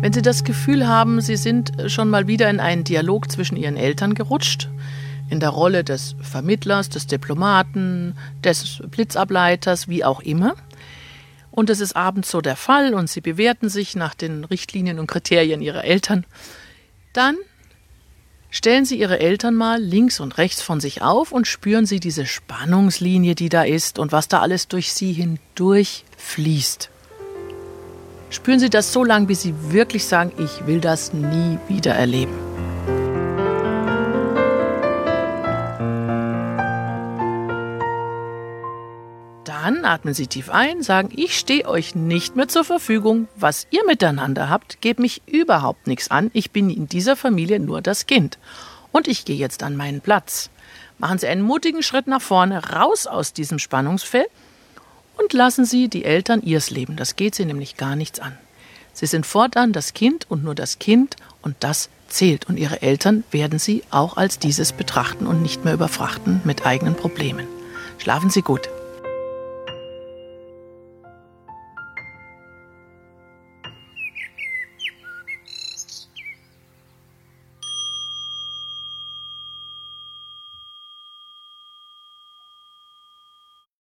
Wenn Sie das Gefühl haben, Sie sind schon mal wieder in einen Dialog zwischen Ihren Eltern gerutscht, in der Rolle des Vermittlers, des Diplomaten, des Blitzableiters, wie auch immer, und es ist abends so der Fall und Sie bewerten sich nach den Richtlinien und Kriterien Ihrer Eltern, dann stellen Sie Ihre Eltern mal links und rechts von sich auf und spüren Sie diese Spannungslinie, die da ist und was da alles durch Sie hindurch fließt. Spüren Sie das so lange, bis Sie wirklich sagen, ich will das nie wieder erleben. Dann atmen Sie tief ein, sagen, ich stehe euch nicht mehr zur Verfügung. Was ihr miteinander habt, geht mich überhaupt nichts an. Ich bin in dieser Familie nur das Kind. Und ich gehe jetzt an meinen Platz. Machen Sie einen mutigen Schritt nach vorne, raus aus diesem Spannungsfeld und lassen Sie die Eltern ihrs leben. Das geht sie nämlich gar nichts an. Sie sind fortan das Kind und nur das Kind und das zählt. Und Ihre Eltern werden Sie auch als dieses betrachten und nicht mehr überfrachten mit eigenen Problemen. Schlafen Sie gut.